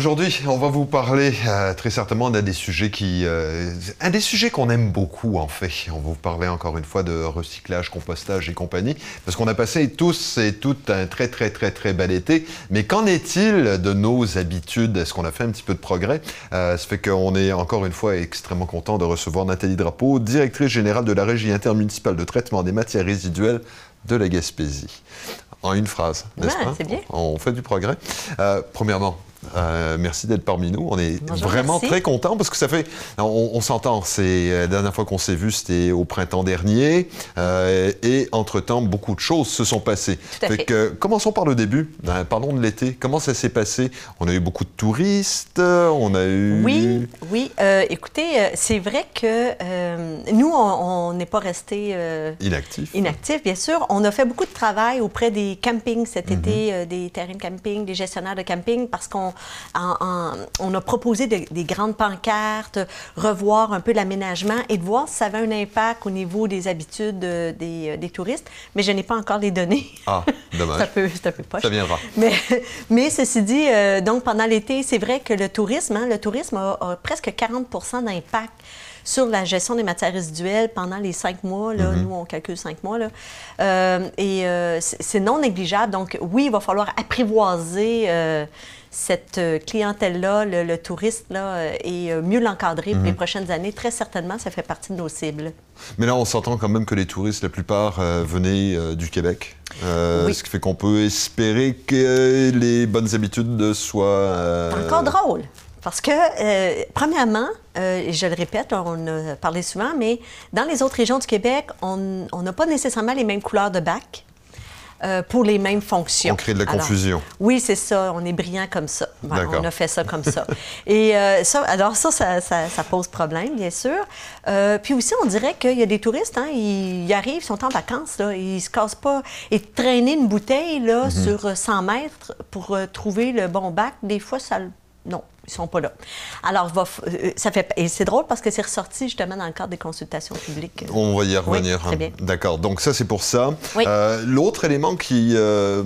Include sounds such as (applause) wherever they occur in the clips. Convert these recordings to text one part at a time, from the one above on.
Aujourd'hui, on va vous parler euh, très certainement d'un des sujets qui, euh, un des sujets qu'on aime beaucoup en fait. On va vous parler encore une fois de recyclage, compostage et compagnie, parce qu'on a passé tous et toutes un très très très très bel été. Mais qu'en est-il de nos habitudes? Est-ce qu'on a fait un petit peu de progrès? Euh, Ça fait qu'on est encore une fois extrêmement content de recevoir Nathalie Drapeau, directrice générale de la régie intermunicipale de traitement des matières résiduelles de la Gaspésie. En une phrase, n'est-ce Ouais, pas? bien. On fait du progrès. Euh, premièrement, euh, merci d'être parmi nous. On est Bonjour, vraiment merci. très contents parce que ça fait. On, on s'entend. C'est euh, la dernière fois qu'on s'est vu, c'était au printemps dernier. Euh, et entre-temps, beaucoup de choses se sont passées. Tout à fait. que, commençons par le début. Euh, parlons de l'été. Comment ça s'est passé? On a eu beaucoup de touristes. On a eu. Oui, oui. Écoutez, c'est vrai que nous, on n'est pas resté Inactifs. inactifs, bien sûr. On a fait beaucoup de travail auprès des campings cet Mhm. été, des terrains de camping, des gestionnaires de camping, parce qu'on en- en- on a proposé de- des grandes pancartes, revoir un peu l'aménagement et de voir si ça avait un impact au niveau des habitudes des, euh, des touristes. Mais je n'ai pas encore les données. Ah, (laughs) dommage. peu, c'est un peu poche. Ça viendra. Mais, mais ceci dit, euh, donc pendant l'été, c'est vrai que le tourisme, hein, le tourisme a, a presque 40% d'impact sur la gestion des matières résiduelles pendant les cinq mois. Là, Mm-hmm. Nous, on calcule cinq mois. Là. Euh, et euh, c'est c'est non négligeable. Donc, oui, il va falloir apprivoiser euh, cette euh, clientèle-là, le, le touriste, là, euh, et euh, mieux l'encadrer pour les Mm-hmm. prochaines années. Très certainement, ça fait partie de nos cibles. Mais là, on s'entend quand même que les touristes, la plupart, euh, venaient euh, du Québec. Euh, Oui. Ce qui fait qu'on peut espérer que les bonnes habitudes soient. encore drôle. Parce que, euh, premièrement, euh, je le répète, on a parlé souvent, mais dans les autres régions du Québec, on n'a pas nécessairement les mêmes couleurs de bac euh, pour les mêmes fonctions. On crée de la Alors, confusion. oui, c'est ça. On est brillant comme ça. Ben, on a fait ça comme ça. (laughs) Et euh, ça, alors ça, ça, ça- ça pose problème, bien sûr. Euh, puis aussi, on dirait qu'il y a des touristes, hein, ils, ils arrivent, ils sont en vacances, là, ils se cassent pas. Et traîner une bouteille là, Mhm. sur euh, 100 mètres pour trouver le bon bac, des fois, ça... le- Non, ils sont pas là. Alors, va euh, ça fait... Et c'est drôle parce que c'est ressorti justement dans le cadre des consultations publiques. On va y Oui, revenir. très bien. D'accord. Donc ça, c'est pour ça. Oui. Euh, L'autre élément qui, euh,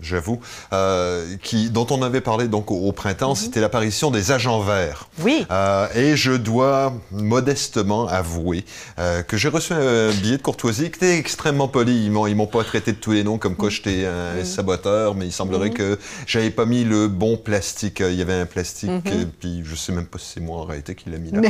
j'avoue, euh, qui, dont on avait parlé donc au, au printemps, Mhm. c'était l'apparition des agents verts. Oui. Euh, et je dois modestement avouer euh, que j'ai reçu un billet de courtoisie qui était extrêmement poli. Ils m'ont, ils m'ont pas traité de tous les noms comme quoi j'étais un saboteur, mais il semblerait que j'avais pas mis le bon plastique. Il y avait un plastique, euh, puis je sais même pas si c'est moi en réalité qui l'a mis là.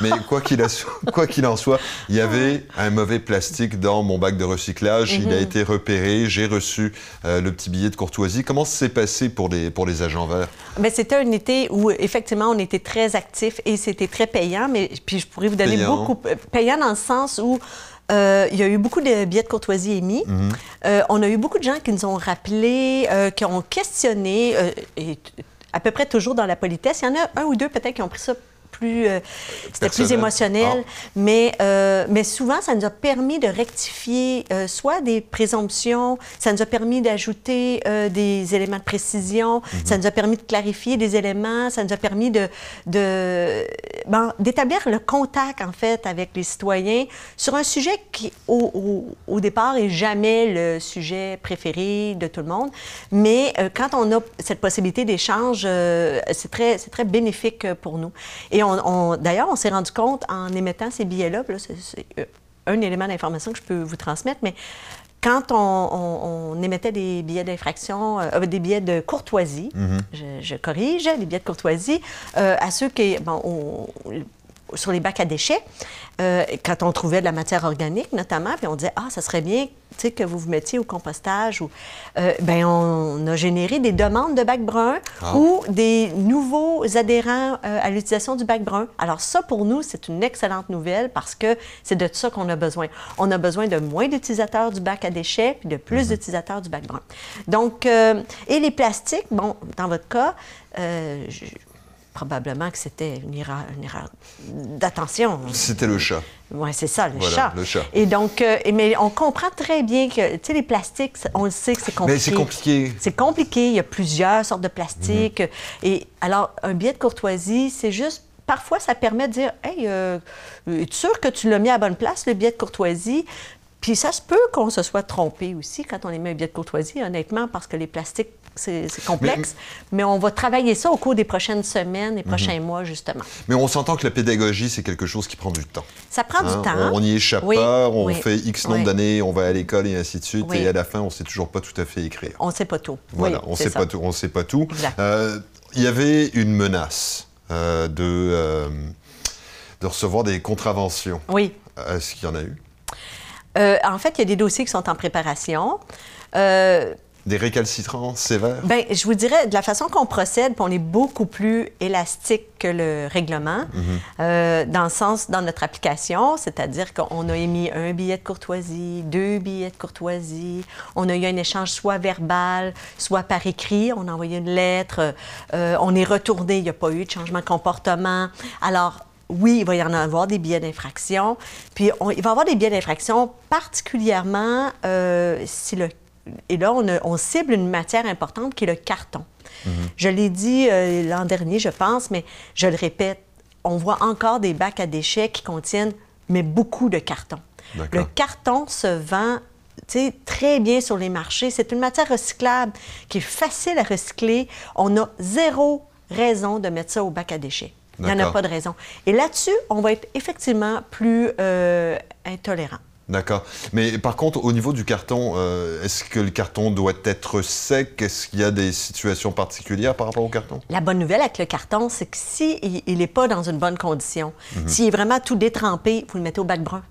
mais (laughs) quoi qu'il, a- quoi qu'il en soit, il y avait un mauvais plastique dans mon bac de recyclage. Il a été repéré. J'ai reçu le petit billet de courtoisie. Comment ça s'est passé pour les, pour les agents verts? Mais c'était un été où, effectivement, on était très actifs et c'était très payant. Mais puis je pourrais vous donner Payant. beaucoup. euh, Payant dans le sens où euh, il y a eu beaucoup de billets de courtoisie émis. Mhm. Euh, on a eu beaucoup de gens qui nous ont rappelé, euh, qui ont questionné, et à peu près toujours dans la politesse. Il y en a un ou deux peut-être qui ont pris ça plus, euh, c'était plus émotionnel, Ah. mais, euh, mais souvent, ça nous a permis de rectifier euh, soit des présomptions, ça nous a permis d'ajouter des éléments de précision, ça nous a permis de clarifier des éléments, ça nous a permis de, de bon, d'établir le contact, en fait, avec les citoyens sur un sujet qui, au, au- au départ, est jamais le sujet préféré de tout le monde. Mais quand on a cette possibilité d'échange, c'est très, très bénéfique pour nous. Et d'ailleurs, on s'est rendu compte en émettant ces billets-là, c'est, euh, un élément d'information que je peux vous transmettre, mais quand on, on- on émettait des billets d'infraction, euh, euh, des billets de courtoisie, je, je corrige, des billets de courtoisie, euh, à ceux qui, bon, on- sur les bacs à déchets, euh, quand on trouvait de la matière organique notamment, puis on disait, ah, ça serait bien que vous vous mettiez au compostage, ou, euh, ben, on a généré des demandes de bac brun Ah. ou des nouveaux adhérents euh, à l'utilisation du bac brun. Alors ça, pour nous, c'est une excellente nouvelle parce que c'est de ça qu'on a besoin. On a besoin de moins d'utilisateurs du bac à déchets puis de plus d'utilisateurs du bac brun. Donc, et les plastiques, bon, dans votre cas, je- probablement que c'était une erreur, une erreur d'attention. C'était le chat. Oui, c'est ça, le Voilà, chat. le chat. Et donc, euh, mais on comprend très bien que, tu sais, les plastiques, on le sait que c'est compliqué. Mais c'est compliqué. C'est compliqué. Il y a plusieurs sortes de plastiques. Mhm. Et alors, un billet de courtoisie, c'est juste. Parfois, ça permet de dire Hey, euh, es-tu sûr que tu l'as mis à la bonne place, le billet de courtoisie? Puis ça se peut qu'on se soit trompé aussi quand on émet un billet de courtoisie, honnêtement, parce que les plastiques, c'est complexe. Mais, on va travailler ça au cours des prochaines semaines et mhm. prochains mois, justement. Mais on s'entend que la pédagogie, c'est quelque chose qui prend du temps. Ça prend du hein? temps. On n'y échappe pas, on fait X nombre d'années, on va à l'école et ainsi de suite, et à la fin, on ne sait toujours pas tout à fait écrire. On ne sait pas tout. Voilà, on ne sait pas tout. On sait pas tout. Il y avait une menace euh, de, euh, de recevoir des contraventions. Oui. Est-ce qu'il y en a eu? Euh, en fait, il y a des dossiers qui sont en préparation. Des récalcitrants sévères? Bien, je vous dirais, de la façon qu'on procède, on est beaucoup plus élastique que le règlement, mhm. euh, dans le sens, dans notre application, c'est-à-dire qu'on a émis un billet de courtoisie, deux billets de courtoisie, on a eu un échange soit verbal, soit par écrit, on a envoyé une lettre, euh, on est retourné, il n'y a pas eu de changement de comportement. Alors, oui, il va y en avoir des billets d'infraction. Puis il va y avoir des billets d'infraction, particulièrement euh, si le et là, on, cible une matière importante qui est le carton. Mhm. Je l'ai dit euh, l'an dernier, je pense, mais je le répète, on voit encore des bacs à déchets qui contiennent mais beaucoup de carton. Le carton se vend très bien sur les marchés. C'est une matière recyclable qui est facile à recycler. On a zéro raison de mettre ça au bac à déchets. Il n'y en a pas de raison. Et là-dessus, on va être effectivement plus euh, intolérant. D'accord. Mais par contre, au niveau du carton, euh, est-ce que le carton doit être sec? Est-ce qu'il y a des situations particulières par rapport au carton? La bonne nouvelle avec le carton, c'est que s'il si n'est pas dans une bonne condition, mhm. s'il est vraiment tout détrempé, vous le mettez au bac brun.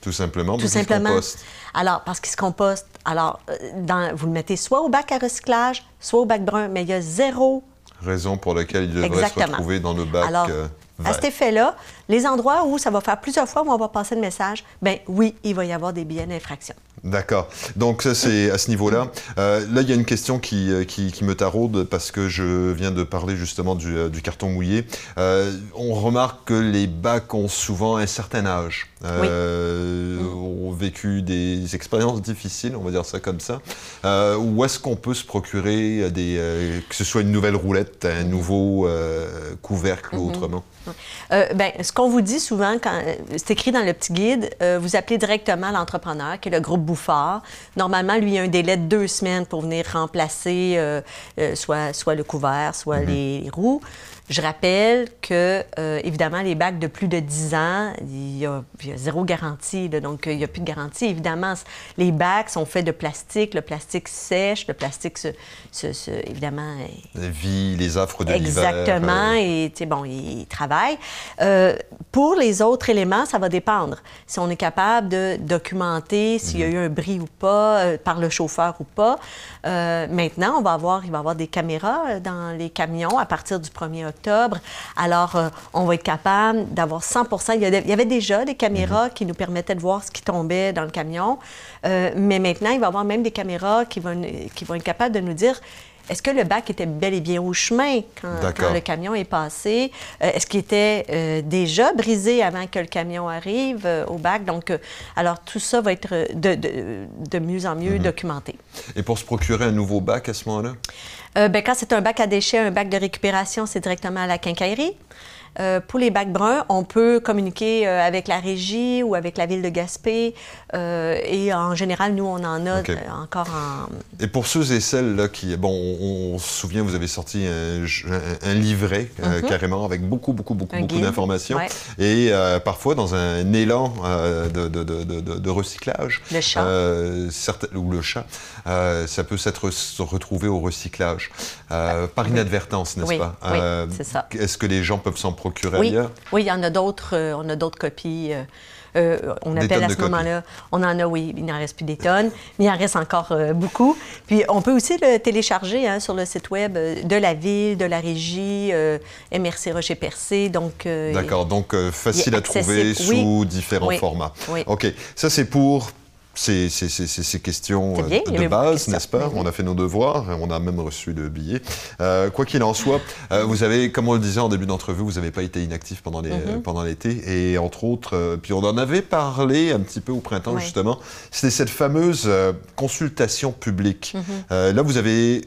Tout simplement, tout simplement. composte. Alors, parce qu'il se composte. Alors, euh, dans, vous le mettez soit au bac à recyclage, soit au bac brun, mais il y a zéro raison pour laquelle il devrait se retrouver dans le bac. Euh, à cet effet-là, les endroits où ça va faire plusieurs fois où on va passer le message, ben oui, il va y avoir des billets d'infraction. D'accord. Donc ça, c'est à ce niveau-là. Euh, là, il y a une question qui, euh, qui, me taraude parce que je viens de parler justement du, euh, carton mouillé. on remarque que les bacs ont souvent un certain âge, ont vécu des expériences difficiles, on va dire ça comme ça. où est-ce qu'on peut se procurer des, que ce soit une nouvelle roulette, un nouveau couvercle ou mhm. Autrement? ben, ce qu'on vous dit souvent, quand c'est écrit dans le petit guide, vous appelez directement l'entrepreneur, qui est le groupe Bouffard. Normalement, lui, il a un délai de deux semaines pour venir remplacer euh, euh, soit, soit le couvert, soit mhm. les roues. Je rappelle que, euh, évidemment, les bacs de plus de 10 ans, il y a, zéro garantie, donc il n'y a plus de garantie. Évidemment, les bacs sont faits de plastique, le plastique sèche, le plastique, se, évidemment... Vit les offres de Exactement, et, tu bon, il travaille. pour les autres éléments, ça va dépendre. Si on est capable de documenter s'il y a eu un bris ou pas, euh, par le chauffeur ou pas. Euh, maintenant, on va avoir, il va y avoir des caméras euh, dans les camions à partir du 1er octobre. Alors, on va être capable d'avoir 100% il y, avait déjà des caméras mhm. qui nous permettaient de voir ce qui tombait dans le camion. mais maintenant, il va y avoir même des caméras qui vont, qui vont être capables de nous dire est-ce que le bac était bel et bien au chemin quand, le camion est passé? Euh, est-ce qu'il était euh, déjà brisé avant que le camion arrive euh, au bac? Donc, alors tout ça va être de, mieux en mieux mhm. documenté. Et pour se procurer un nouveau bac à ce moment-là? ben, quand c'est un bac à déchets, un bac de récupération, c'est directement à la quincaillerie. Euh, pour les bacs bruns, on peut communiquer euh, avec la régie ou avec la ville de Gaspé. Euh, et en général, nous, on en a encore en... Et pour ceux et celles là, qui... Bon, on, se souvient, vous avez sorti un, livret mhm. carrément avec beaucoup, beaucoup, beaucoup, beaucoup d'informations. Et parfois, dans un élan de, de, de, de, recyclage... Le chat. ou le chat, ça peut s'être retrouvé au recyclage. par inadvertance, n'est-ce oui. pas? Oui, c'est ça. Est-ce que les gens peuvent s'en oui. Oui, il y en a d'autres. Euh, on a d'autres copies. Euh, euh, on appelle à ce moment-là, on en a, oui, il n'en reste plus des tonnes, mais il en reste encore beaucoup. Puis on peut aussi le télécharger hein, sur le site web de la ville, de la régie, MRC Rocher-Percé. Donc, D'accord, donc facile à trouver sous différents formats. OK, ça c'est pour ces, ces, questions euh, de base, n'est-ce pas? On a fait nos devoirs, on a même reçu le billet. Euh, quoi qu'il en soit, euh, vous avez, comme on le disait en début d'entrevue, vous n'avez pas été inactif pendant mm-hmm. l'été. Et entre autres, puis on en avait parlé un petit peu au printemps, justement, c'était cette fameuse consultation publique. Mm-hmm. là, vous avez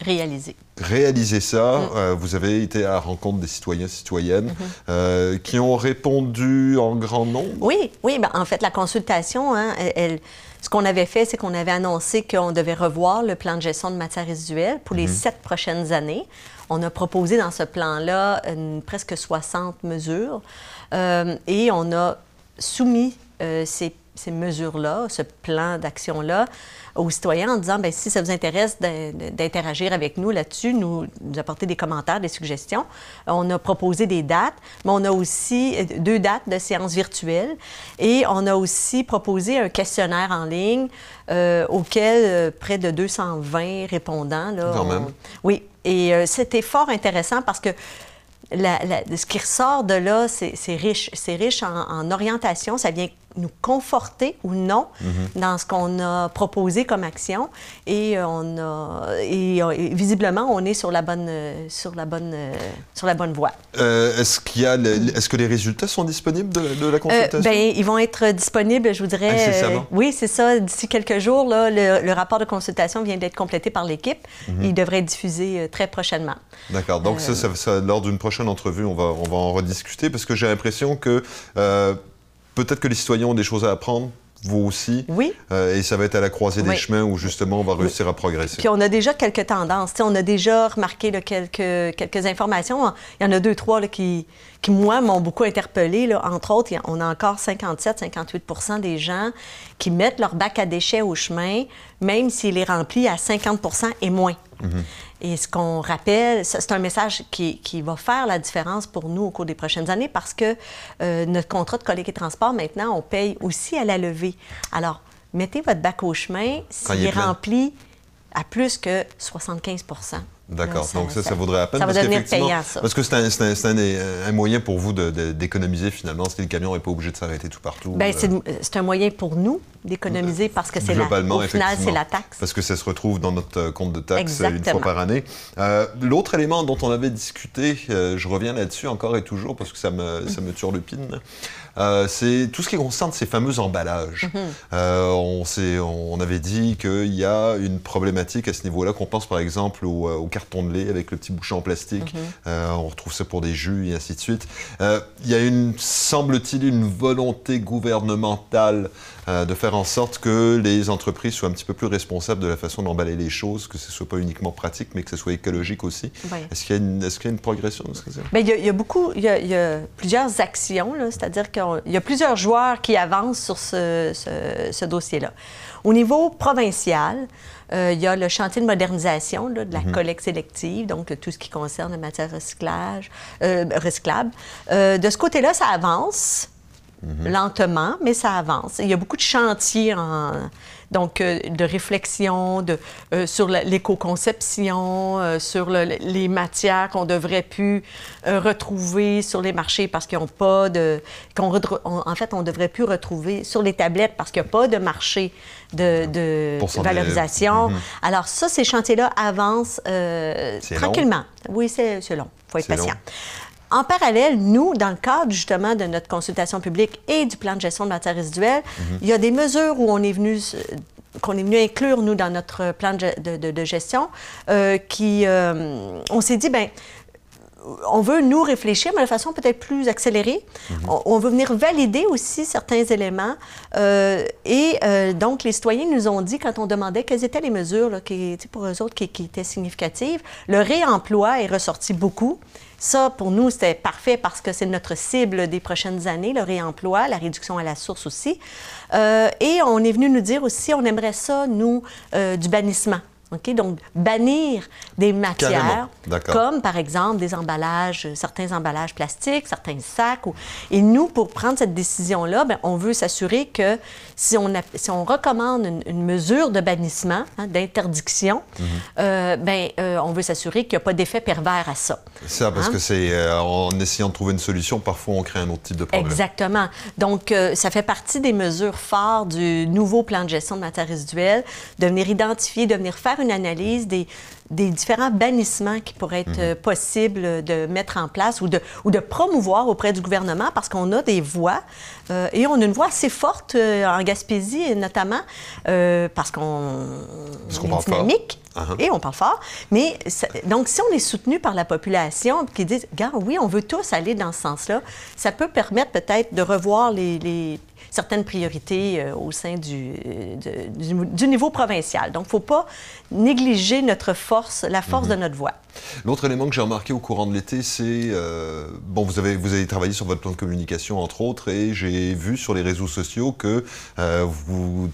réaliser. Réaliser ça, mm. euh, vous avez été à la rencontre des citoyens citoyennes mm-hmm. euh, qui ont répondu en grand nombre? Oui, oui. Ben, en fait, la consultation, hein, elle, ce qu'on avait fait, c'est qu'on avait annoncé qu'on devait revoir le plan de gestion de matières résiduelles pour les mm-hmm. sept prochaines années. On a proposé dans ce plan-là presque 60 mesures euh, et on a soumis ces ces mesures-là, ce plan d'action-là aux citoyens en disant, bien, si ça vous intéresse d'interagir avec nous là-dessus, nous, nous, apporter des commentaires, des suggestions. On a proposé des dates, mais on a aussi euh, deux dates de séances virtuelles et on a aussi proposé un questionnaire en ligne euh, auquel euh, près de 220 répondants. Là, Quand même. Oui, et c'était fort intéressant parce que ce qui ressort de là, c'est riche. C'est riche en, orientation. Ça vient nous conforter ou non mhm. dans ce qu'on a proposé comme action. Et, on a, et, visiblement, on est sur la bonne, sur la bonne, sur la bonne voie. Euh, est-ce qu'il y a est-ce que les résultats sont disponibles de, la euh, consultation? bien, ils vont être disponibles, je vous dirais. Euh, oui, c'est ça. D'ici quelques jours, là, le, rapport de consultation vient d'être complété par l'équipe. Mhm. Il devrait être diffusé très prochainement. D'accord. Donc, ça, ça, lors d'une prochaine entrevue, on va, on va en rediscuter parce que j'ai l'impression que peut-être que les citoyens ont des choses à apprendre vous aussi. Oui. Euh, et ça va être à la croisée des chemins où justement on va réussir à progresser. Puis on a déjà quelques tendances. on a déjà remarqué quelques, quelques informations. Il y en a deux, trois qui, qui, moi, m'ont beaucoup interpellé. Là. Entre autres, on a encore 57-58% des gens qui mettent leur bac à déchets au chemin, même s'il est rempli à 50% et moins. Mhm. Et ce qu'on rappelle, c'est un message qui, qui, va faire la différence pour nous au cours des prochaines années parce que euh, notre contrat de collecte et transport, maintenant, on paye aussi à la levée. Alors, mettez votre bac au chemin. S'il est rempli à plus que 75 D'accord. Donc ça, ça, vaudrait la peine. Ça va devenir payant, ça. Parce que c'est un, un, moyen pour vous d'économiser finalement, si le camion n'est pas obligé de s'arrêter tout partout. Bien, euh. c'est un moyen pour nous d'économiser parce que c'est la, au final, c'est la taxe. Parce que ça se retrouve dans notre euh, compte de taxe une fois par année. Euh, l'autre élément dont on avait discuté, je reviens là-dessus encore et toujours parce que ça me, ça me turlupine, euh, c'est tout ce qui concerne ces fameux emballages. Mhm. Euh, on, on, avait dit qu'il y a une problématique à ce niveau-là, qu'on pense par exemple au, euh, carton de lait avec le petit bouchon en plastique. Mhm. on retrouve ça pour des jus et ainsi de suite. il y a une, semble-t-il, une volonté gouvernementale de faire en sorte que les entreprises soient un petit peu plus responsables de la façon d'emballer les choses, que ce ne soit pas uniquement pratique, mais que ce soit écologique aussi. Est-ce qu'il y, est y, a une progression dans ce cas il, y a beaucoup, il y a, plusieurs actions, c'est-à-dire que il y a plusieurs joueurs qui avancent sur ce, dossier-là. Au niveau provincial, euh, il y a le chantier de modernisation de la mhm. collecte sélective, donc tout ce qui concerne la matière recyclage, euh, recyclable. Euh, de ce côté-là, ça avance. Mhm. lentement, mais ça avance. Il y a beaucoup de chantiers en, donc euh, de réflexion de, euh, sur l'éco-conception, euh, sur les matières qu'on devrait plus retrouver sur les marchés parce qu'ils n'ont pas de... en fait, on devrait plus retrouver sur les tablettes parce qu'il n'y a pas de marché de, valorisation. Mhm. Alors ça, ces chantiers-là avancent tranquillement. Oui, c'est long. Il faut être patient. En parallèle, nous, dans le cadre justement de notre consultation publique et du plan de gestion de matières résiduelles, mhm. il y a des mesures où on est venu qu'on est venu inclure, nous, dans notre plan de, gestion, euh, qui, euh, on s'est dit, ben on veut nous réfléchir, mais de façon peut-être plus accélérée. Mhm. on, veut venir valider aussi certains éléments. Euh, et donc, les citoyens nous ont dit, quand on demandait quelles étaient les mesures là, qui, pour eux autres qui, qui, étaient significatives, le réemploi est ressorti beaucoup. Ça, pour nous, c'était parfait parce que c'est notre cible des prochaines années, le réemploi, la réduction à la source aussi. Euh, et on est venu nous dire aussi, on aimerait ça, nous, euh, du bannissement. Donc, bannir des matières comme, par exemple, des emballages, certains emballages plastiques, certains sacs. Et nous, pour prendre cette décision-là, ben, on veut s'assurer que si on, si on recommande une, mesure de bannissement, hein, d'interdiction, mhm. euh, ben, euh, on veut s'assurer qu'il n'y a pas d'effet pervers à ça. Ça, parce hein? que c'est euh, en essayant de trouver une solution, parfois on crée un autre type de problème. Exactement. Donc, ça fait partie des mesures phares du nouveau plan de gestion de matières résiduelles, de venir identifier, de venir faire une analyse des, des différents bannissements qui pourraient être mhm. euh, possibles de mettre en place ou de, ou de promouvoir auprès du gouvernement parce qu'on a des voix euh, et on a une voix assez forte euh, en Gaspésie notamment parce qu'on est dynamique. Uh-huh. et on parle fort. Mais ça- donc, si on est soutenu par la population qui dit, regarde, oui, on veut tous aller dans ce sens-là, ça peut permettre peut-être de revoir les, les- certaines priorités euh, au sein du, euh, de- du, du niveau provincial. Donc, il ne faut pas négliger notre force, la force Mm-hmm. de notre voix. L'autre élément que j'ai remarqué au courant de l'été, c'est euh, bon, vous avez vous avez travaillé sur votre plan de communication entre autres, et j'ai vu sur les réseaux sociaux que vous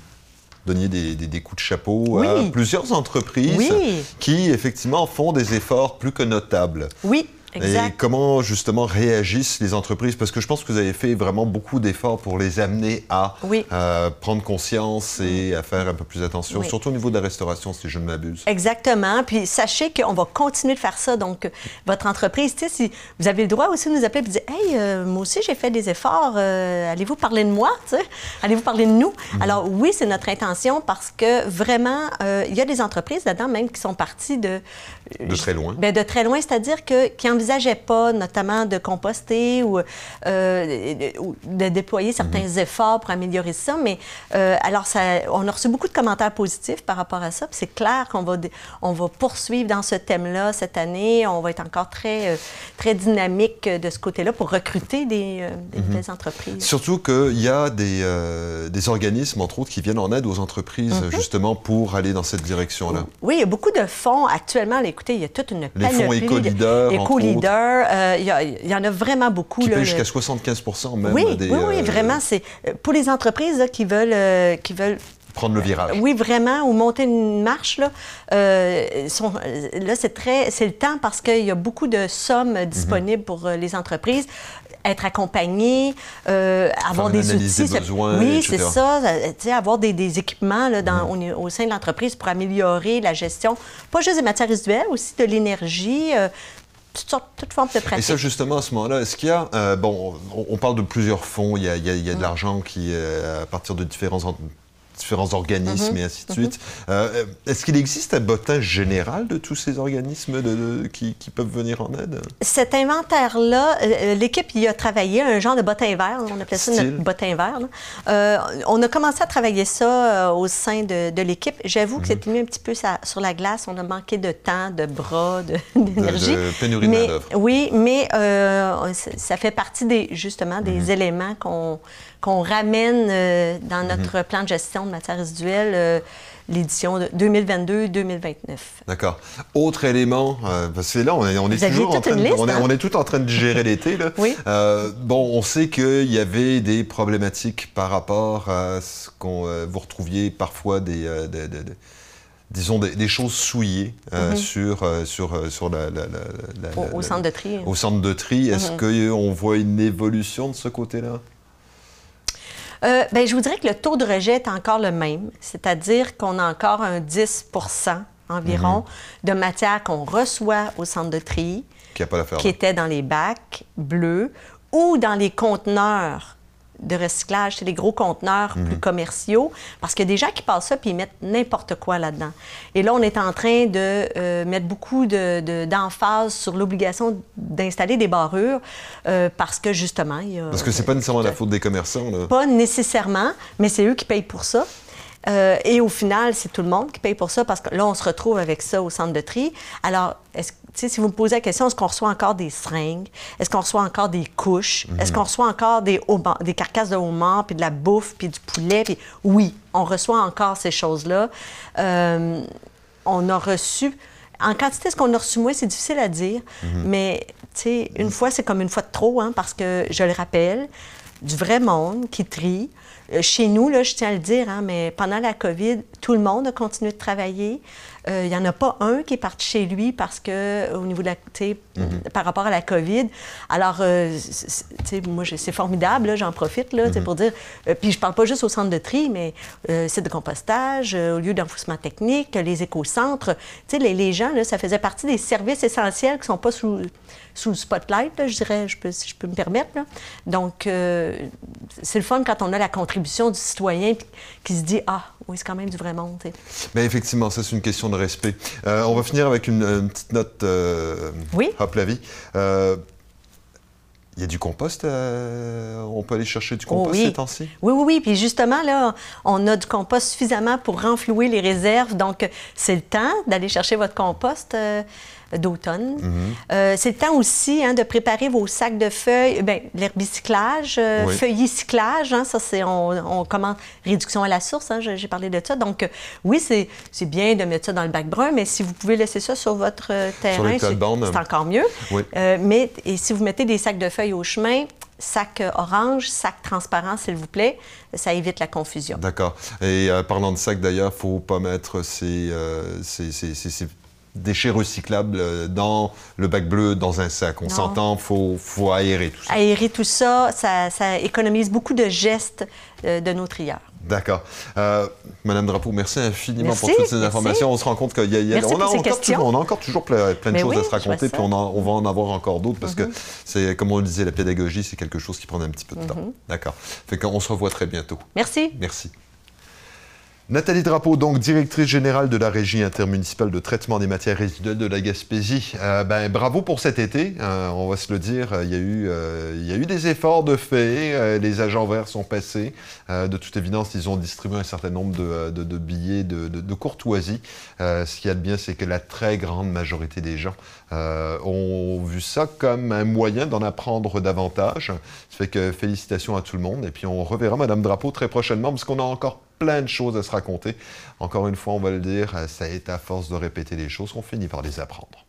donniez des, des- des coups de chapeau à plusieurs entreprises Oui. qui effectivement font des efforts plus que notables. Oui, Et comment justement réagissent les entreprises? Parce que je pense que vous avez fait vraiment beaucoup d'efforts pour les amener à Oui. euh, prendre conscience et à faire un peu plus attention, Oui. surtout au niveau de la restauration, si je ne m'abuse. Exactement. Puis sachez qu'on va continuer de faire ça. Donc, votre entreprise, tu sais, si vous avez le droit aussi de nous appeler et de dire Hey, euh, moi aussi, j'ai fait des efforts. euh, allez-vous parler de moi? Allez-vous parler de nous? Alors, oui, c'est notre intention parce que vraiment, il y a des entreprises là-dedans même qui sont parties de. De très loin. Ben, de très loin, c'est-à-dire que, qui n'envisageaient pas, notamment, de composter ou, euh, de, ou de déployer certains Mhm. efforts pour améliorer ça. Mais euh, alors, ça, on a reçu beaucoup de commentaires positifs par rapport à ça. Puis c'est clair qu'on va, on va poursuivre dans ce thème-là cette année. On va être encore très, euh, très dynamique de ce côté-là pour recruter des, des Mhm. entreprises. Surtout qu'il y a des, euh, des organismes, entre autres, qui viennent en aide aux entreprises, Mhm. justement, pour aller dans cette direction-là. Oui, il y a beaucoup de fonds actuellement. écoutez, il y a toute une Les panoplie. fonds de- éco-leaders, Éco-leaders, euh, il, y il en a vraiment beaucoup. Qui jusqu'à 75 même Oui, des, oui, oui, euh, vraiment. C'est euh, pour les entreprises là, qui veulent, qui veulent prendre le virage. oui, vraiment, ou monter une marche, là, euh, sont- là c'est très, c'est le temps parce qu'il y a beaucoup de sommes disponibles pour les entreprises. Être accompagné, euh, avoir des outils. des besoins, oui, c'est ça. avoir des, des équipements là, dans, au, au sein de l'entreprise pour améliorer la gestion, pas juste des matières résiduelles, aussi de l'énergie, euh, toutes sortes, toutes formes de Et pratiques. ça, justement, à ce moment-là, est-ce qu'il y a. euh, bon, on, on parle de plusieurs fonds, il y a, il y a- il y a de l'argent qui, euh, à partir de différents. En- différents organismes et ainsi de suite. Euh, Est-ce qu'il existe un bottin général de tous ces organismes de- de- qui, qui peuvent venir en aide? Cet inventaire-là, euh, euh, l'équipe y a travaillé, un genre de bottin vert, on appelait ça Style. notre bottin vert. Euh, on a commencé à travailler ça au sein de, de l'équipe. J'avoue Mhm. que c'était mis un petit peu sur la glace. On a manqué de temps, de bras, de- (laughs) d'énergie. de pénurie de Mais-. Oui, mais ça- ça fait partie des, justement des Mhm. éléments qu'on qu'on ramène euh, dans Mhm. notre plan de gestion de matières résiduelles, euh, l'édition de 2022-2029. D'accord. Autre élément, euh, parce que là, on est, on est toujours en train de, liste, on, est, hein? on est tout en train de gérer l'été. (laughs) Oui. Euh, bon, on sait qu'il y avait des problématiques par rapport à ce qu'on vous retrouviez parfois des, des- des- des- disons des, des choses souillées euh, sur euh, sur euh, sur la, la- la- la-. Au, centre de tri. au centre de tri. Est-ce Mm-hmm. qu'on voit une évolution de ce côté-là? Euh, ben, je vous dirais que le taux de rejet est encore le même, c'est-à-dire qu'on a encore un 10% environ de matière qu'on reçoit au centre de tri, Qui pas qui était dans les bacs bleus ou dans les conteneurs de recyclage, c'est les gros conteneurs plus commerciaux, parce qu'il y a des gens qui passent ça puis ils mettent n'importe quoi là-dedans. Et là, on est en train de euh, mettre beaucoup de- de- d'emphase sur l'obligation d'installer des barrures, euh, parce que justement, il y a... Parce que c'est pas nécessairement la faute des commerçants. Là. Pas nécessairement, mais c'est eux qui payent pour ça. Euh, et au final, c'est tout le monde qui paye pour ça parce que là, on se retrouve avec ça au centre de tri. Alors, est-ce, si vous me posez la question, est-ce qu'on reçoit encore des seringues? Est-ce qu'on reçoit encore des couches? Est-ce qu'on reçoit encore des, des carcasses de homard, puis de la bouffe, puis du poulet? Puis oui, on reçoit encore ces choses-là. Euh, on a reçu... En quantité, ce qu'on a reçu moins, c'est difficile à dire. Mais, tu sais, une fois, c'est comme une fois de trop, hein, parce que, je le rappelle, du vrai monde qui trie. Euh, Chez nous, là, je tiens à le dire, hein, mais pendant la COVID, tout le monde a continué de travailler. Euh, Il n'y en a pas un qui est parti chez lui parce que, au niveau de la, tu sais, par rapport à la COVID. Alors, euh, moi, c'est formidable, j'en profite, là, sais, pour dire. euh, puis je parle pas juste au centre de tri, mais euh, site de compostage, euh, au lieu d'enfouissement technique, les écocentres. Les, les gens, là, ça faisait partie des services essentiels qui sont pas sous, sous le spotlight, là, je dirais, je peux, si je peux me permettre. là. Donc, euh, c'est le fun quand on a la contribution du citoyen qui se dit Ah, oui, c'est quand même du vrai monde. Mais effectivement, ça, c'est une question de respect. Euh, on va finir avec une, une petite note. euh, Oui. Hop la vie. Euh, Il y a du compost, euh, on peut aller chercher du compost Oh oui. ces temps-ci? Oui, oui, oui. Puis justement, là, on a du compost suffisamment pour renflouer les réserves. Donc, c'est le temps d'aller chercher votre compost euh, d'automne. Mm-hmm. Euh, c'est le temps aussi hein, de préparer vos sacs de feuilles, bien, l'herbicyclage, euh, Oui. feuillicyclage. Hein, ça, c'est, on, on commence réduction à la source. hein, j'ai parlé de ça. Donc, euh, oui, c'est, bien de mettre ça dans le bac brun, mais si vous pouvez laisser ça sur votre euh, terrain, c'est, encore mieux. Oui. Mais et si vous mettez des sacs de feuilles au chemin, sac orange, sac transparent, s'il vous plaît, ça évite la confusion. D'accord. Et euh, parlant de sac, d'ailleurs, il ne faut pas mettre ces, euh, ces- ces- ces déchets recyclables euh, dans le bac bleu, dans un sac. On s'entend, il faut, faut aérer tout ça. Aérer tout ça, ça, ça économise beaucoup de gestes euh, de nos trieurs. D'accord. Euh, Madame Drapeau, merci infiniment Merci, pour toutes ces merci. informations. On se rend compte qu'il y a, y a- on, a encore toujours, on a encore toujours plein, plein de choses oui, à se raconter. Mhm. puis on, va en avoir encore d'autres parce que c'est, comme on le disait, la pédagogie, c'est quelque chose qui prend un petit peu de temps. D'accord. Fait qu'on se revoit très bientôt. Merci. Merci. Nathalie Drapeau, donc directrice générale de la Régie intermunicipale de traitement des matières résiduelles de la Gaspésie. Euh, ben, bravo pour cet été, hein, on va se le dire. Il y a eu, euh, y a eu des efforts de fait. euh, les agents verts sont passés. De toute évidence, ils ont distribué un certain nombre de, billets de, courtoisie. Ce qu'il y a de bien, c'est que la très grande majorité des gens ont vu ça comme un moyen d'en apprendre davantage. Ça fait que félicitations à tout le monde. Et puis on reverra Madame Drapeau très prochainement parce qu'on a encore plein de choses à se raconter. Encore une fois, on va le dire, ça est à force de répéter les choses qu'on finit par les apprendre.